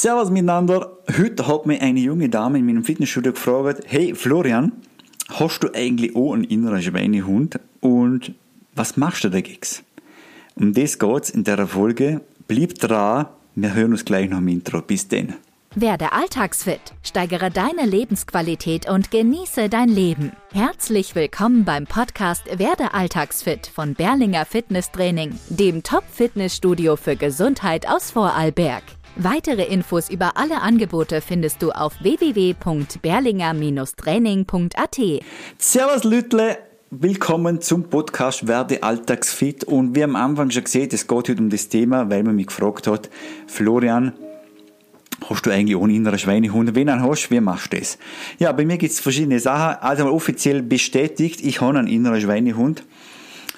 Servus miteinander. Heute hat mich eine junge Dame in meinem Fitnessstudio gefragt, hey Florian, hast du eigentlich auch einen inneren Schweinehund und was machst du dagegen? Um das geht's in der Folge. Blieb dran, wir hören uns gleich noch im Intro. Bis denn. Werde alltagsfit, steigere deine Lebensqualität und genieße dein Leben. Herzlich willkommen beim Podcast Werde alltagsfit von Berlinger Fitnesstraining, dem Top-Fitnessstudio für Gesundheit aus Vorarlberg. Weitere Infos über alle Angebote findest du auf www.berlinger-training.at. Servus Lütle, willkommen zum Podcast Werde Alltagsfit. Und haben am Anfang schon gesehen, es geht heute um das Thema, weil man mich gefragt hat, Florian, hast du eigentlich ohne innere Schweinehund? Wenn einen hast, wie machst du das? Ja, bei mir gibt es verschiedene Sachen. Also offiziell bestätigt, ich habe einen inneren Schweinehund.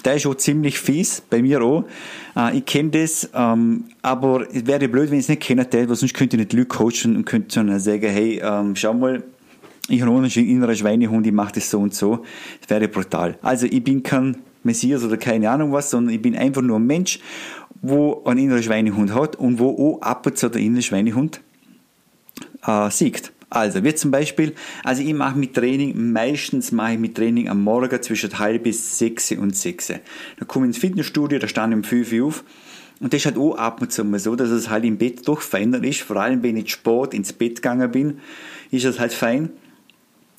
Der ist schon ziemlich fies, bei mir auch. Äh, ich kenne das, ähm, aber es wäre blöd, wenn ich es nicht kennen hätte, weil sonst könnte ich nicht Leute coachen und könnte dann sagen, hey, ähm, schau mal, ich habe einen inneren Schweinehund, ich mache das so und so. Das wäre brutal. Also ich bin kein Messias oder keine Ahnung was, sondern ich bin einfach nur ein Mensch, wo einen inneren Schweinehund hat und wo auch ab und zu der innere Schweinehund äh, siegt. Also, wie zum Beispiel, also ich mache mit Training, meistens mache ich mit Training am Morgen zwischen halb bis sechs und sechs. Dann komme ich ins Fitnessstudio, da stand ich um fünf Uhr auf. Und das ist halt auch ab und zu mal so, dass es halt im Bett doch feiner ist. Vor allem, wenn ich Sport ins Bett gegangen bin, ist es halt fein.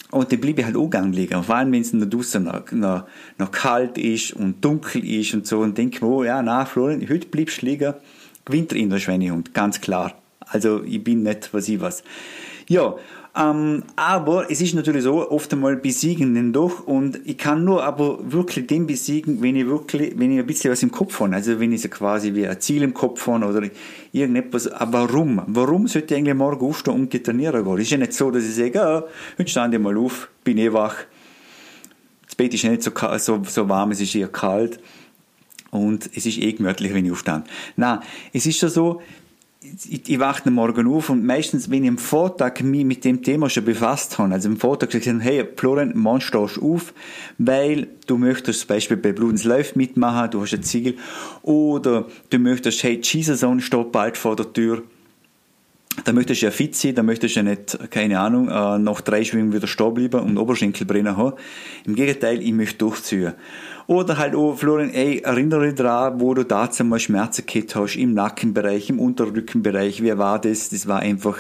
Und dann blieb ich halt auch gang liegen. Vor allem, wenn es der Dusche noch, noch, noch, kalt ist und dunkel ist und so. Und denke mir, oh ja, na, Florian, heute bleibst du liegen. Gewinnt der Schweinehund, ganz klar. Also, ich bin nicht, was ich was. Ja, ähm, aber es ist natürlich so, oft einmal besiegen den doch und ich kann nur aber wirklich den besiegen, wenn ich wirklich, wenn ich ein bisschen was im Kopf habe. Also wenn ich so quasi wie ein Ziel im Kopf habe oder irgendetwas. Aber warum? Warum sollte ich eigentlich morgen aufstehen und trainieren gehen? Ist ja nicht so, dass ich sage, ah, heute stand ich mal auf, bin eh wach. Das Bett ist nicht so, so, so warm, es ist eher kalt und es ist eh gemütlich, wenn ich aufstehe. Nein, es ist schon so, ich, ich wache Morgen auf und meistens, wenn ich am Vortag mich mit dem Thema schon befasst habe, also am Vortag gesagt hey, Florian, morgen stehst du auf, weil du möchtest zum Beispiel bei Blutens Läuft mitmachen, du hast ein Ziel, oder du möchtest, hey, Jesus steht bald vor der Tür, da möchtest du ja fit sein, da möchtest du ja nicht, keine Ahnung, äh, nach drei Schwingen wieder stehen bleiben und Oberschenkelbrenner haben. Im Gegenteil, ich möchte durchziehen. Oder halt auch, Florian, ey, erinnere dich daran, wo du dazu mal Schmerzen gehabt hast, im Nackenbereich, im Unterrückenbereich, wie war das? Das war einfach,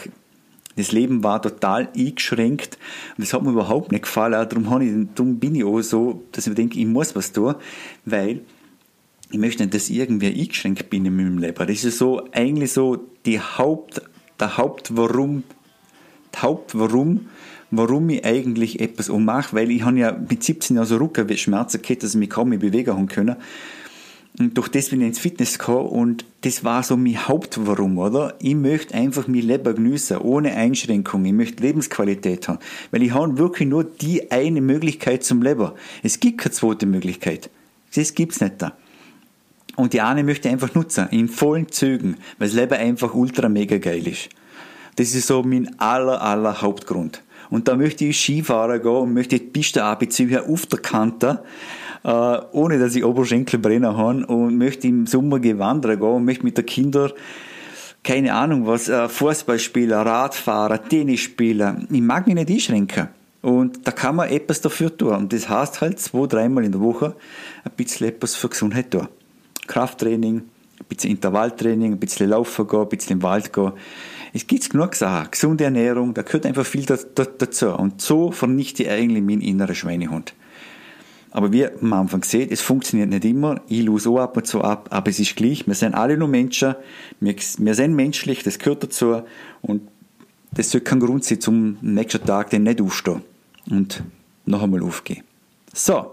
das Leben war total eingeschränkt und das hat mir überhaupt nicht gefallen. Darum, ich, darum bin ich auch so, dass ich denke, ich muss was tun, weil ich möchte nicht, dass ich irgendwie eingeschränkt bin in meinem Leben. Das ist so, eigentlich so die Haupt, der Hauptwarum, Hauptwarum, warum ich eigentlich etwas ummache, weil ich habe ja mit 17 Jahren so Rückenschmerzen gehabt, dass ich mich kaum mehr bewegen habe können. Und durch das bin ich ins Fitness gekommen und das war so mein Hauptwarum, oder? Ich möchte einfach mein Leben geniessen, ohne Einschränkungen. Ich möchte Lebensqualität haben. Weil ich habe wirklich nur die eine Möglichkeit zum Leben. Es gibt keine zweite Möglichkeit. Das gibt's nicht da. Und die eine möchte einfach nutzen, in vollen Zügen, weil das Leben einfach ultra mega geil ist. Das ist so mein aller, aller Hauptgrund. Und da möchte ich Skifahren gehen und möchte die Piste abziehen auf der Kante, äh, ohne dass ich Oberschenkelbrenner habe und möchte im Sommer gewandern gehen und möchte mit den Kindern keine Ahnung was, äh, Fußball spielen, Radfahren, Tennis spielen. Ich mag mich nicht einschränken. Und da kann man etwas dafür tun. Und das heißt halt zwei, dreimal in der Woche ein bisschen etwas für Gesundheit tun. Krafttraining, ein bisschen Intervalltraining, ein bisschen laufen gehen, ein bisschen im Wald gehen. Es gibt genug Sachen. Gesunde Ernährung, da gehört einfach viel dazu. Und so vernichte ich eigentlich meinen inneren Schweinehund. Aber wie man am Anfang sieht, es funktioniert nicht immer. Ich lose auch ab und zu ab, aber es ist gleich. Wir sind alle nur Menschen. Wir, wir sind menschlich, das gehört dazu. Und das soll kein Grund sein, zum nächsten Tag den nicht aufstehen und noch einmal aufgehen. So.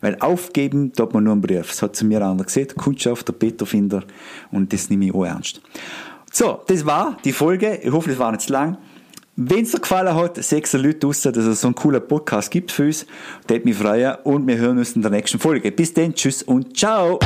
Weil aufgeben tut man nur einen Brief. Das hat zu mir einer gesagt, Kundschaft, der Peter Finder. Und das nehme ich auch ernst. So, das war die Folge. Ich hoffe, das war nicht zu lang. Wenn es dir gefallen hat, sechs Leute draussen, dass es so einen coolen Podcast gibt für uns. Das mich freuen und wir hören uns in der nächsten Folge. Bis dann, tschüss und ciao!